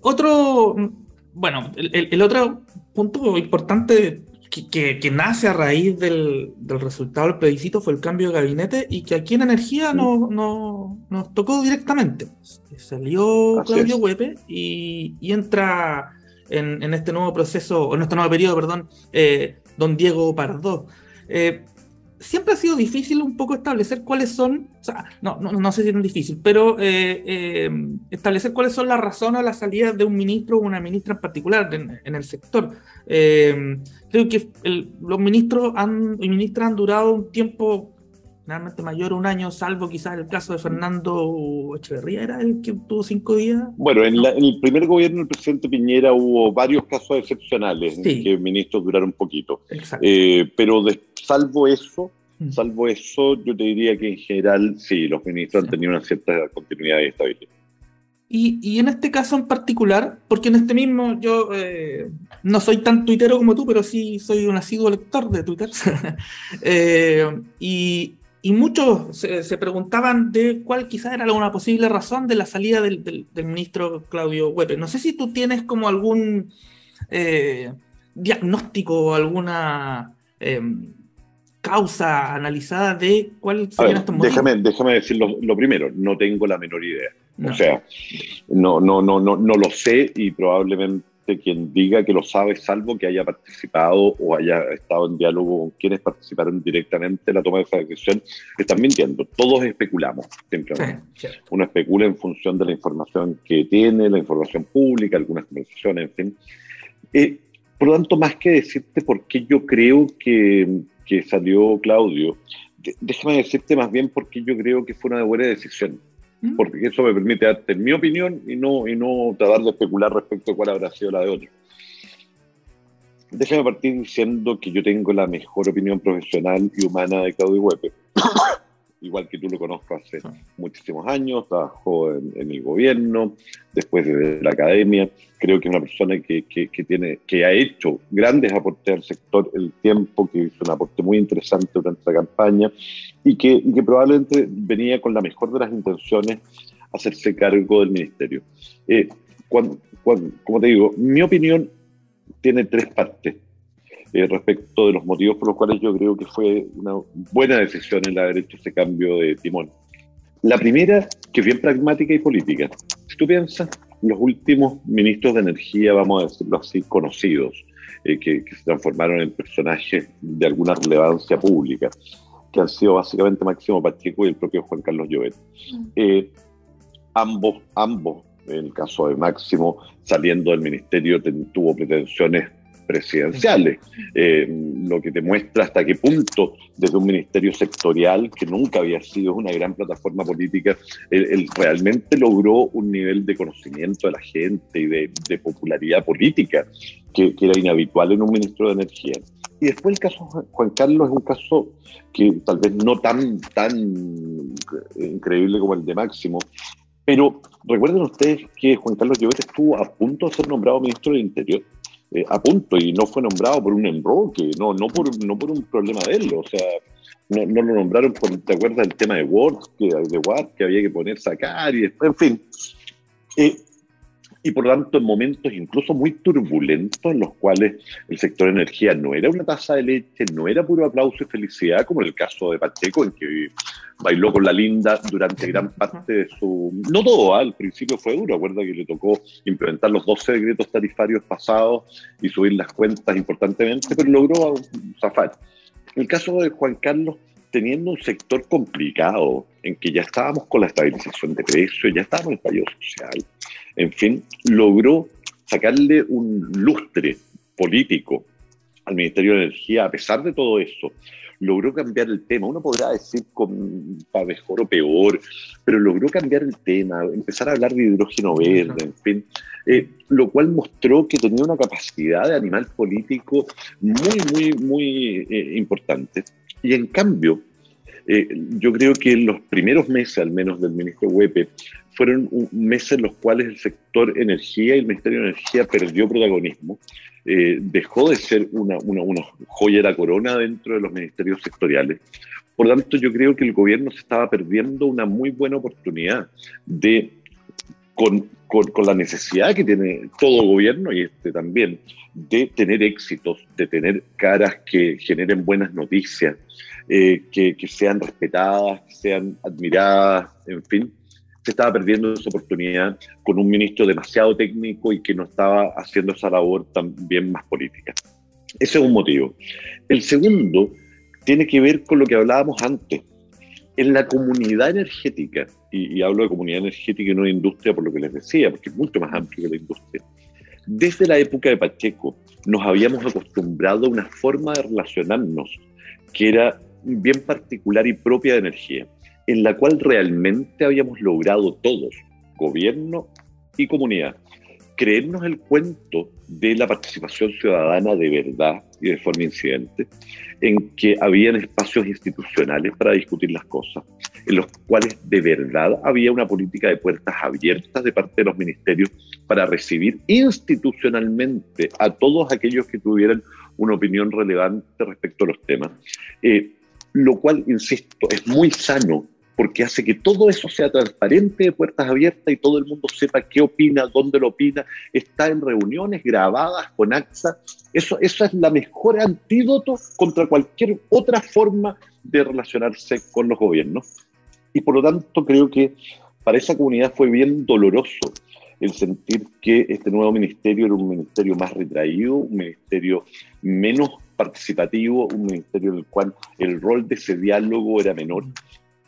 Otro, bueno, el, el otro punto importante que, nace a raíz del, resultado del plebiscito fue el cambio de gabinete y que aquí en Energía no, no nos tocó directamente. Salió Claudio Huepe y, entra en, este nuevo proceso, en este nuevo periodo, perdón, eh, don Diego Pardo. Eh, siempre ha sido difícil un poco establecer cuáles son, o sea, no, no, no sé si es difícil, pero eh, establecer cuáles son las razones a la salida de un ministro o una ministra en particular en, el sector creo que los ministros han, y ministras han durado un tiempo generalmente mayor a un año, salvo quizás el caso de Fernando Echeverría, ¿era el que tuvo cinco días? Bueno, en, el primer gobierno del presidente Piñera hubo varios casos excepcionales en que ministros duraron un poquito. Eh, pero salvo eso, mm. salvo eso, yo te diría que en general sí, los ministros han tenido una cierta continuidad y estabilidad. Y, en este caso en particular, porque en este mismo yo eh, no soy tan tuitero como tú, pero sí soy un asiduo lector de Twitter. Eh, y, muchos se, preguntaban de cuál quizás era una posible razón de la salida del, ministro Claudio Huepe. No sé si tú tienes como algún eh, diagnóstico o alguna causas analizadas de cuáles serían estos motivos. Déjame, déjame decir lo, primero, no tengo la menor idea. O sea, no, no, no, no, no lo sé y probablemente quien diga que lo sabe, salvo que haya participado o haya estado en diálogo con quienes participaron directamente en la toma de esa decisión, están mintiendo. Todos especulamos, simplemente. Uno especula en función de la información que tiene, la información pública, algunas conversaciones, en fin. Eh, por lo tanto, más que decirte por qué yo creo que, que salió Claudio, déjame decirte más bien por qué yo creo que fue una buena decisión. ¿Mm? porque eso me permite darte mi opinión y no, y no tratar de especular respecto a cuál habrá sido la de otro. Déjame partir diciendo que yo tengo la mejor opinión profesional y humana de Claudio Huepe. Igual que tú lo conozco hace muchísimos años, trabajó en, el gobierno, después de la academia. Creo que es una persona que, que, tiene, que ha hecho grandes aportes al sector el tiempo, que hizo un aporte muy interesante durante la campaña y que, que probablemente venía con la mejor de las intenciones a hacerse cargo del ministerio. Eh, cuando, como te digo, mi opinión tiene tres partes. Eh, respecto de los motivos por los cuales yo creo que fue una buena decisión el haber hecho ese cambio de timón. La primera, que es bien pragmática y política. Si tú piensas, los últimos ministros de energía, vamos a decirlo así, conocidos, eh, que, se transformaron en personajes de alguna relevancia pública, que han sido básicamente Máximo Pacheco y el propio Juan Carlos Llobet. Mm. Eh, ambos, ambos, en el caso de Máximo, saliendo del ministerio, tuvo pretensiones presidenciales, eh, lo que te muestra hasta qué punto desde un ministerio sectorial que nunca había sido una gran plataforma política, él, realmente logró un nivel de conocimiento de la gente y de, popularidad política que, era inhabitual en un ministro de Energía. Y después el caso Juan Carlos es un caso que tal vez no tan, tan increíble como el de Máximo, pero recuerden ustedes que Juan Carlos Llobet estuvo a punto de ser nombrado ministro del Interior eh, a punto y no fue nombrado por un enroque, no, no, por, no por un problema de él, o sea, no, no lo nombraron por, ¿te acuerdas del tema de Word, que, de Word, que había que poner, sacar y después, en fin. Eh, y por lo tanto en momentos incluso muy turbulentos en los cuales el sector energía no era una taza de leche, no era puro aplauso y felicidad, como en el caso de Pacheco, en que bailó con la linda durante gran parte de su... No todo, ¿ah? al principio fue duro, acuerda que le tocó implementar los 12 decretos tarifarios pasados y subir las cuentas importantemente, pero logró zafar. En el caso de Juan Carlos, teniendo un sector complicado, en que ya estábamos con la estabilización de precios, ya estábamos en el fallo social, en fin, logró sacarle un lustre político al Ministerio de Energía, a pesar de todo eso, logró cambiar el tema. Uno podrá decir con, para mejor o peor, pero logró cambiar el tema, empezar a hablar de hidrógeno verde, en fin, eh, lo cual mostró que tenía una capacidad de animal político muy, muy, muy eh, importante. Y en cambio, eh, yo creo que los primeros meses, al menos del ministro Huepe, fueron meses en los cuales el sector energía y el Ministerio de Energía perdió protagonismo, eh, dejó de ser una, una, una, joya de la corona dentro de los ministerios sectoriales. Por tanto, yo creo que el gobierno se estaba perdiendo una muy buena oportunidad de, con, con, la necesidad que tiene todo gobierno y este también, de tener éxitos, de tener caras que generen buenas noticias, eh, que, que, sean respetadas, que sean admiradas, en fin, se estaba perdiendo esa oportunidad con un ministro demasiado técnico y que no estaba haciendo esa labor también más política. Ese es un motivo. El segundo tiene que ver con lo que hablábamos antes. En la comunidad energética, y, y hablo de comunidad energética y no de industria por lo que les decía, porque es mucho más amplio que la industria, desde la época de Pacheco nos habíamos acostumbrado a una forma de relacionarnos que era bien particular y propia de energía, en la cual realmente habíamos logrado todos, gobierno y comunidad, creernos el cuento de la participación ciudadana de verdad y de forma incidente, en que habían espacios institucionales para discutir las cosas, en los cuales de verdad había una política de puertas abiertas de parte de los ministerios para recibir institucionalmente a todos aquellos que tuvieran una opinión relevante respecto a los temas. Eh, lo cual, insisto, es muy sano porque hace que todo eso sea transparente de puertas abiertas y todo el mundo sepa qué opina, dónde lo opina, está en reuniones grabadas con AXA. Eso, eso es la mejor antídoto contra cualquier otra forma de relacionarse con los gobiernos. Y por lo tanto creo que para esa comunidad fue bien doloroso el sentir que este nuevo ministerio era un ministerio más retraído, un ministerio menos participativo, un ministerio en el cual el rol de ese diálogo era menor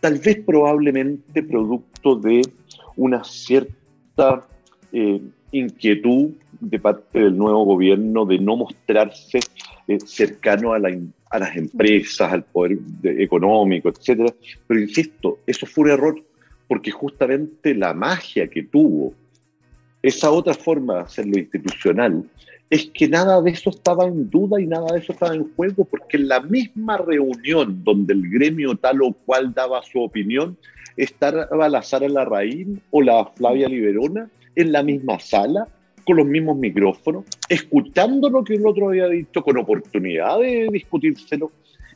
tal vez probablemente producto de una cierta eh, inquietud de parte del nuevo gobierno de no mostrarse eh, cercano a, las empresas, al poder económico, etc. Pero insisto, eso fue un error porque justamente la magia que tuvo esa otra forma de hacerlo institucional es que nada de eso estaba en duda y nada de eso estaba en juego, porque en la misma reunión donde el gremio tal o cual daba su opinión, estaba la Sara Larraín o la Flavia Liberona en la misma sala, con los mismos micrófonos, escuchando lo que el otro había dicho, con oportunidad de discutírselo.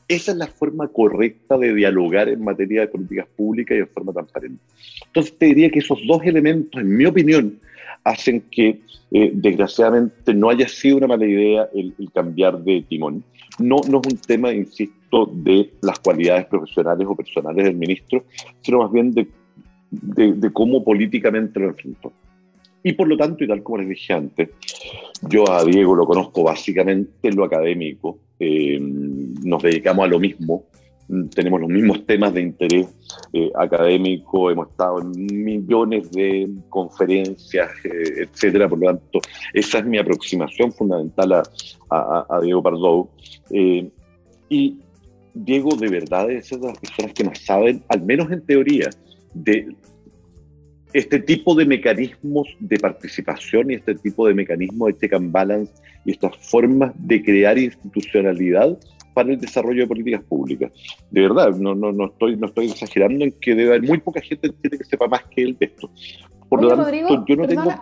Esa es la forma correcta de dialogar en materia de políticas públicas y en forma transparente. Entonces te diría que esos dos elementos, en mi opinión, hacen que eh, desgraciadamente no haya sido una mala idea el, cambiar de timón. No, no es un tema, insisto, de las cualidades profesionales o personales del ministro, sino más bien de, de, cómo políticamente lo enfrentó. Y por lo tanto, y tal como les dije antes, yo a Diego lo conozco básicamente en lo académico, eh, nos dedicamos a lo mismo, tenemos los mismos temas de interés eh, académico, hemos estado en millones de conferencias, eh, etcétera. Por lo tanto, esa es mi aproximación fundamental a, Diego Pardo. Eh, y Diego, de verdad, es de las personas que más saben, al menos en teoría, de este tipo de mecanismos de participación y este tipo de mecanismos de check and balance y estas formas de crear institucionalidad para el desarrollo de políticas públicas. De verdad, no, no, no, estoy, no estoy exagerando en que debe haber muy poca gente que sepa más que él de esto. Por lo tanto, Rodrigo, yo no tengo...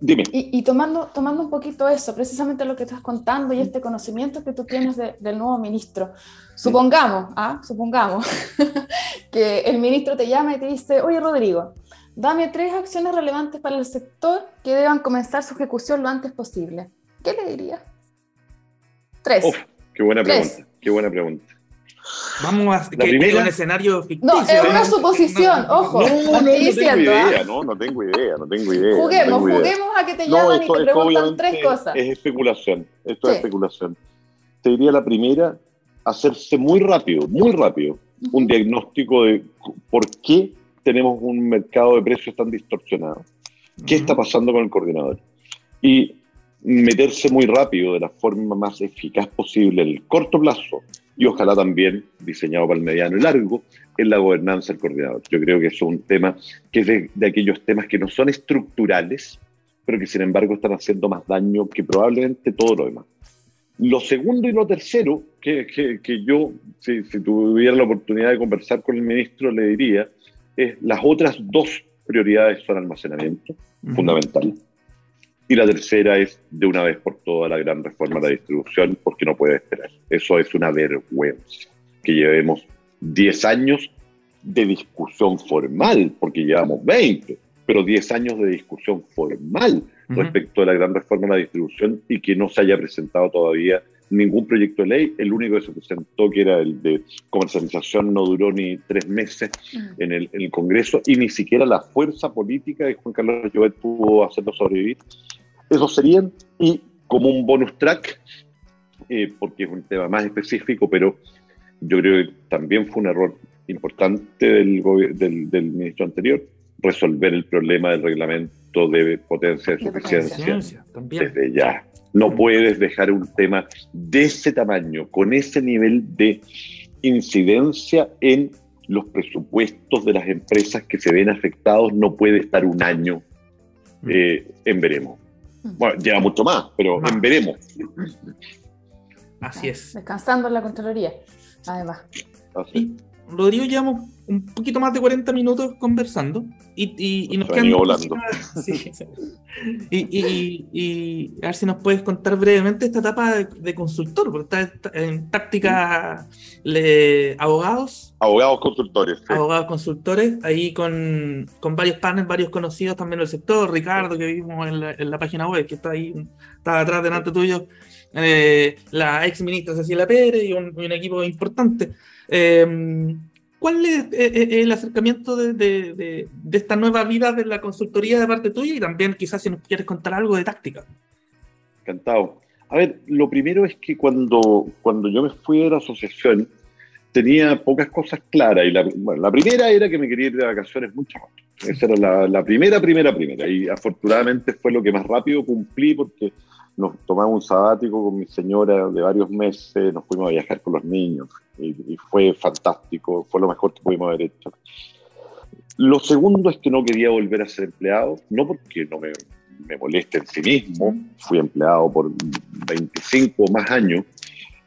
Dime. Y, tomando, tomando un poquito eso, precisamente lo que estás contando y este conocimiento que tú tienes del nuevo ministro, supongamos, ¿ah? supongamos que el ministro te llama y te dice, oye Rodrigo, dame tres acciones relevantes para el sector que deban comenzar su ejecución lo antes posible. ¿Qué le dirías? Tres. qué buena pregunta. Qué buena pregunta. Vamos a que un escenario ficticio. No, es una suposición, ojo. No, no, no, tengo idea, ¿ah? no, no tengo idea, no tengo idea. Juguemos, juguemos a que te llaman y te preguntan tres cosas. Es especulación, esto es especulación. Te diría la primera, hacerse muy rápido, muy rápido, un diagnóstico de por qué tenemos un mercado de precios tan distorsionado. ¿Qué está pasando con el coordinador? Y meterse muy rápido de la forma más eficaz posible en el corto plazo y ojalá también diseñado para el mediano y largo en la gobernanza del coordinador. Yo creo que es un tema que es de, aquellos temas que no son estructurales, pero que sin embargo están haciendo más daño que probablemente todo lo demás. Lo segundo y lo tercero, que, que, yo, si, si, tuviera la oportunidad de conversar con el ministro, le diría, es las otras dos prioridades son almacenamiento, fundamental y la tercera es de una vez por todas la gran reforma de la distribución, porque no puede esperar. Eso es una vergüenza. Que llevemos 10 años de discusión formal, porque llevamos 20, pero 10 años de discusión formal respecto a la gran reforma de la distribución y que no se haya presentado todavía ningún proyecto de ley. El único que se presentó, que era el de comercialización, no duró ni tres meses en, el, en el Congreso y ni siquiera la fuerza política de Juan Carlos Llobet pudo hacerlo sobrevivir. Esos serían, y como un bonus track, eh, porque es un tema más específico, pero yo creo que también fue un error importante del, del, ministro anterior, resolver el problema del reglamento de potencia de suficiencia. Desde ya. No puedes dejar un tema de ese tamaño, con ese nivel de incidencia en los presupuestos de las empresas que se ven afectados, no puede estar un año eh, en veremos. Bueno, lleva mucho más, pero en veremos. Así es. Descansando en la Contraloría, además. Rodrigo, llevamos un poquito más de 40 minutos conversando y, y, nos quedan volando. Y, y, a ver si nos puedes contar brevemente esta etapa de, consultor, porque está, en táctica le, abogados. Abogados consultores. Abogados consultores, ahí con, con, varios paneles, varios conocidos también del sector, Ricardo, que vimos en la, en la página web, que está ahí, está atrás delante tuyo, eh, la ex ministra Cecilia Pérez y un, equipo importante. Eh, ¿Cuál es, eh, eh, el acercamiento de, esta nueva vida de la consultoría de parte tuya y también quizás si nos quieres contar algo de táctica? Encantado. A ver, lo primero es que cuando, cuando yo me fui de la asociación tenía pocas cosas claras y la, la primera era que me quería ir de vacaciones mucho más. Esa era la, la primera, primera, primera y afortunadamente fue lo que más rápido cumplí porque nos tomamos un sabático con mi señora de varios meses, nos fuimos a viajar con los niños y, fue fantástico, fue lo mejor que pudimos haber hecho. Lo segundo es que no quería volver a ser empleado, no porque no me, me moleste en sí mismo, fui empleado por 25 o más años,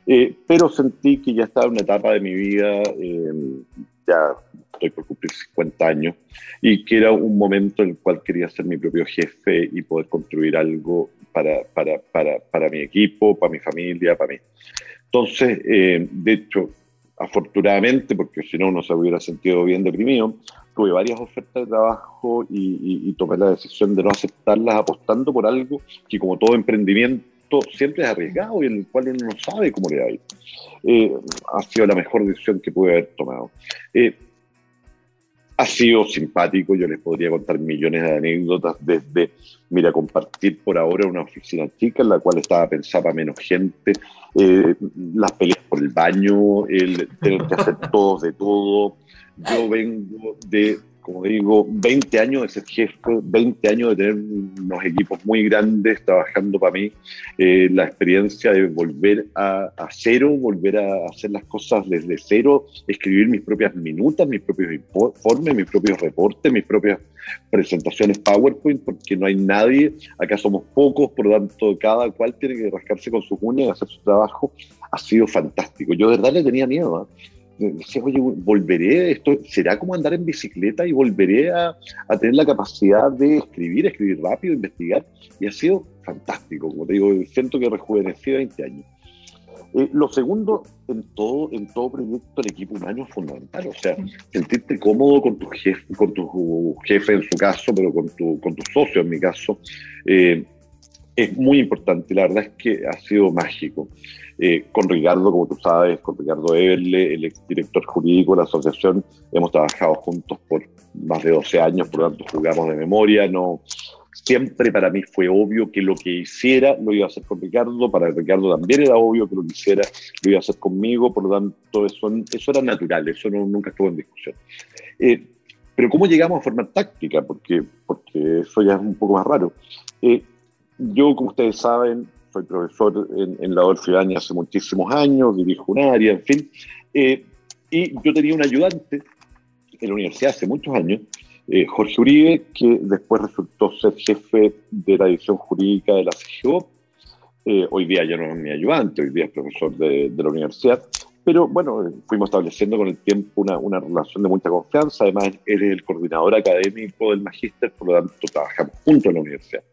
eh, pero sentí que ya estaba en una etapa de mi vida, eh, ya estoy por cumplir 50 años, y que era un momento en el cual quería ser mi propio jefe y poder construir algo para, para, para, para mi equipo, para mi familia, para mí. Entonces, eh, de hecho, afortunadamente, porque si no, no se hubiera sentido bien deprimido, tuve varias ofertas de trabajo y, tomé la decisión de no aceptarlas apostando por algo que como todo emprendimiento siempre es arriesgado y en el cual uno no sabe cómo le va a ir. Eh, ha sido la mejor decisión que pude haber tomado. Eh, ha sido simpático, yo les podría contar millones de anécdotas desde, mira, compartir por ahora una oficina chica en la cual estaba pensada para menos gente, eh, las peleas por el baño, el tener que hacer todos de todo. Yo vengo de como digo, 20 años de ser jefe, 20 años de tener unos equipos muy grandes trabajando para mí, eh, la experiencia de volver a, cero, volver a hacer las cosas desde cero, escribir mis propias minutas, mis propios informes, mis propios reportes, mis propias presentaciones PowerPoint, porque no hay nadie, acá somos pocos, por lo tanto cada cual tiene que rascarse con sus uñas y hacer su trabajo, ha sido fantástico. Yo de verdad le tenía miedo. ¿eh? Decía, oye, volveré, esto será como andar en bicicleta y volveré a, a, tener la capacidad de escribir, escribir rápido, investigar. Y ha sido fantástico, como te digo, siento que rejuvenecí 20 años. Eh, lo segundo, en todo, en todo proyecto, el equipo humano es fundamental. O sea, sentirte cómodo con tu jefe, con tu jefe en su caso, pero con tu, con tu socio en mi caso, eh, es muy importante. La verdad es que ha sido mágico. Eh, con Ricardo, como tú sabes, con Ricardo Everle, el exdirector jurídico de la asociación, hemos trabajado juntos por más de 12 años, por lo tanto jugamos de memoria, no, siempre para mí fue obvio que lo que hiciera lo iba a hacer con Ricardo, para Ricardo también era obvio que lo que hiciera lo iba a hacer conmigo, por lo tanto eso, eso era natural, eso nunca estuvo en discusión. Eh, pero ¿cómo llegamos a formar táctica? Porque, porque eso ya es un poco más raro. Eh, yo, como ustedes saben, soy profesor en, la Orfidania hace muchísimos años, dirijo un área, en fin. Eh, y yo tenía un ayudante en la universidad hace muchos años, eh, Jorge Uribe, que después resultó ser jefe de la división jurídica de la CGO. Eh, hoy día ya no es mi ayudante, hoy día es profesor de, de, la universidad. Pero bueno, fuimos estableciendo con el tiempo una, una relación de mucha confianza. Además, él es el coordinador académico del magíster, por lo tanto, trabajamos juntos en la universidad.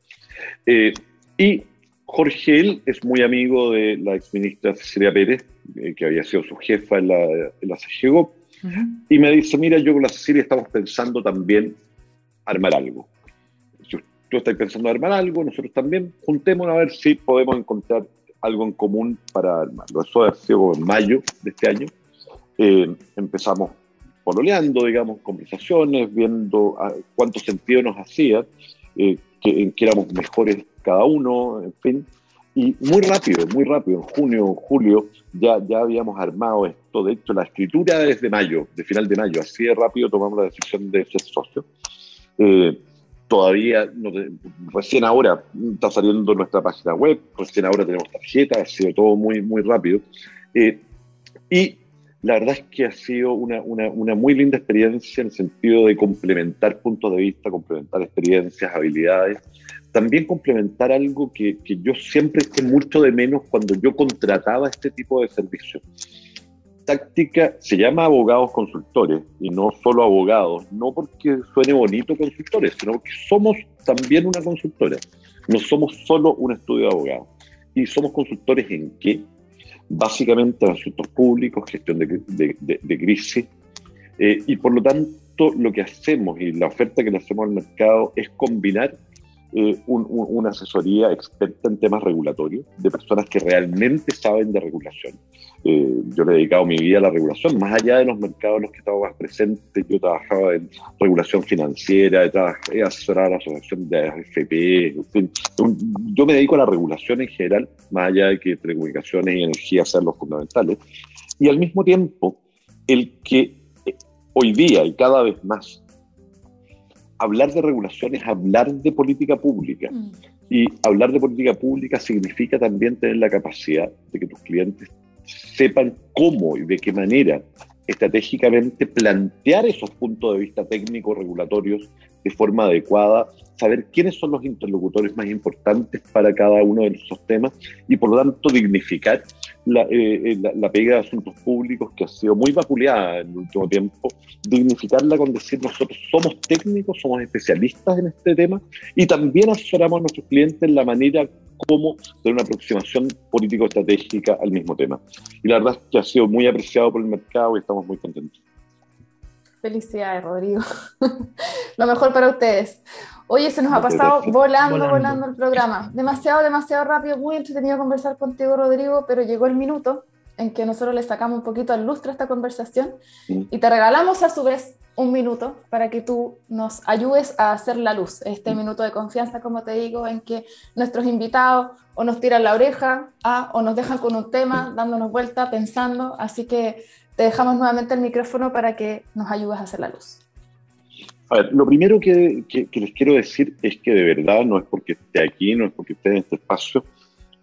y Jorge él es muy amigo de la exministra Cecilia Pérez, eh, que había sido su jefa en la, en la CGGO, y me dice, mira, yo con la Cecilia estamos pensando también armar algo. Si tú estás pensando armar algo, nosotros también juntémonos a ver si podemos encontrar algo en común para armarlo. Eso ha sido en mayo de este año. Eh, empezamos pololeando, digamos, conversaciones, viendo ah, cuánto sentido nos hacía, eh, que, en que éramos mejores cada uno, en fin. Y muy rápido, muy rápido, en junio, julio, ya, ya habíamos armado esto. De hecho, la escritura es de mayo, de final de mayo. Así de rápido tomamos la decisión de ser socio. Eh, todavía, recién ahora está saliendo nuestra página web, recién ahora tenemos tarjeta, ha sido todo muy, muy rápido. Eh, y la verdad es que ha sido una, muy linda experiencia en el sentido de complementar puntos de vista, complementar experiencias, habilidades también complementar algo que, que yo siempre eché mucho de menos cuando yo contrataba este tipo de servicios. táctica se llama abogados consultores y no solo abogados, no porque suene bonito consultores, sino porque somos también una consultora. No somos solo un estudio de abogados. ¿Y somos consultores en qué? Básicamente en asuntos públicos, gestión de, crisis. Eh, y por lo tanto, lo que hacemos y la oferta que le hacemos al mercado es combinar eh, una asesoría experta en temas regulatorios, de personas que realmente saben de regulación. Eh, yo le he dedicado mi vida a la regulación, más allá de los mercados en los que estaba más presente, yo trabajaba en regulación financiera, he asesorado a la asociación de AFP, en fin, yo me dedico a la regulación en general, más allá de que telecomunicaciones y energía sean los fundamentales, y al mismo tiempo, el que eh, hoy día y cada vez más hablar de regulación es hablar de política pública. Mm. Y hablar de política pública significa también tener la capacidad de que tus clientes sepan cómo y de qué manera estratégicamente plantear esos puntos de vista técnicos regulatorios de forma adecuada, saber quiénes son los interlocutores más importantes para cada uno de esos temas y por lo tanto dignificar la, eh, eh, la, pega de asuntos públicos que ha sido muy vapuleada en el último tiempo, dignificarla con decir nosotros somos técnicos, somos especialistas en este tema y también asesoramos a nuestros clientes en la manera como tener una aproximación político-estratégica al mismo tema. Y la verdad es que ha sido muy apreciado por el mercado y estamos muy contentos. Felicidades, Rodrigo. Lo mejor para ustedes. Oye, se nos ha pasado volando, volando, el programa. Demasiado, demasiado rápido, muy entretenido conversar contigo, Rodrigo, pero llegó el minuto en que nosotros le sacamos un poquito al lustre a esta conversación y te regalamos a su vez un minuto para que tú nos ayudes a hacer la luz. Este minuto de confianza, como te digo, en que nuestros invitados o nos tiran la oreja o nos dejan con un tema, dándonos vuelta, pensando. Así que te dejamos nuevamente el micrófono para que nos ayudes a hacer la luz. A ver, lo primero que, les quiero decir es que de verdad no es porque esté aquí, no es porque esté en este espacio.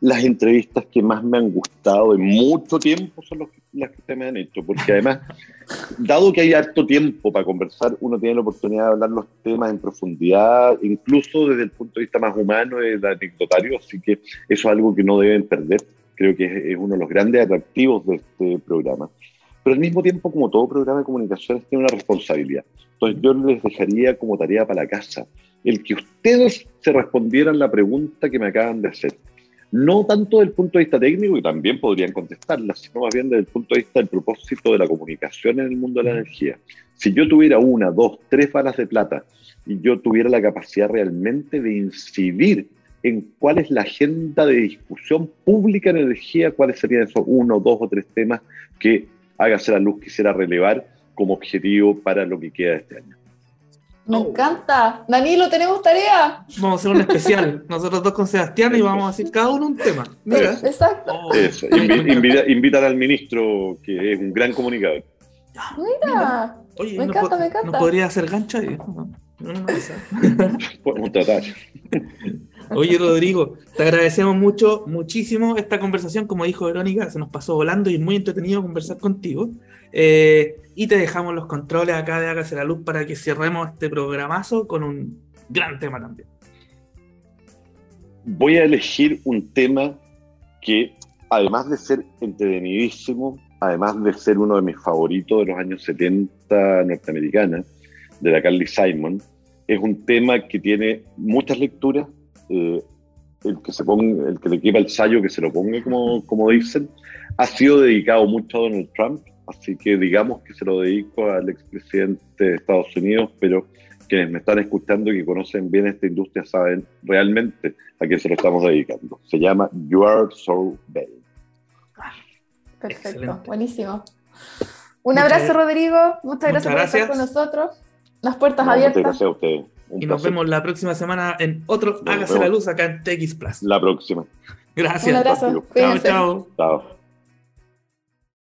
Las entrevistas que más me han gustado en mucho tiempo son las que ustedes me han hecho, porque además, dado que hay harto tiempo para conversar, uno tiene la oportunidad de hablar los temas en profundidad, incluso desde el punto de vista más humano, del anecdotario, así que eso es algo que no deben perder. Creo que es uno de los grandes atractivos de este programa. Pero al mismo tiempo, como todo programa de comunicaciones, tiene una responsabilidad. Entonces yo les dejaría como tarea para la casa el que ustedes se respondieran la pregunta que me acaban de hacer. No tanto desde el punto de vista técnico, y también podrían contestarla, sino más bien desde el punto de vista del propósito de la comunicación en el mundo de la energía. Si yo tuviera una, dos, tres balas de plata y yo tuviera la capacidad realmente de incidir en cuál es la agenda de discusión pública en energía, cuáles serían esos uno, dos o tres temas que hágase la luz quisiera relevar como objetivo para lo que queda de este año. Me encanta. Danilo, ¿tenemos tarea? Vamos a hacer un especial. Nosotros dos con Sebastián y vamos a decir cada uno un tema. Mira. Exacto. Oh. invitar al ministro, que es un gran comunicador. Mira. Oye, me encanta, me encanta. ¿No podría hacer gancho ahí? Podemos tratar. Oye, Rodrigo, te agradecemos mucho, muchísimo esta conversación. Como dijo Verónica, se nos pasó volando y es muy entretenido conversar contigo. Eh, y te dejamos los controles acá de Hágase la Luz para que cerremos este programazo con un gran tema también. Voy a elegir un tema que, además de ser entretenidísimo, además de ser uno de mis favoritos de los años 70 norteamericana, de la Carly Simon, es un tema que tiene muchas lecturas. Eh, el que se ponga, el que le quepa el sallo, que se lo ponga, como, como dicen, ha sido dedicado mucho a Donald Trump Así que digamos que se lo dedico al expresidente de Estados Unidos, pero quienes me están escuchando y que conocen bien esta industria saben realmente a qué se lo estamos dedicando. Se llama You Are So Bell. Perfecto, buenísimo. Un abrazo, Rodrigo. Muchas gracias, por estar con nosotros. Las puertas abiertas. Muchas gracias a ustedes. Y nos vemos la próxima semana en otro Hágase la Luz acá en TX Plus. La próxima. Gracias. Un abrazo. Chao, chao. Chao.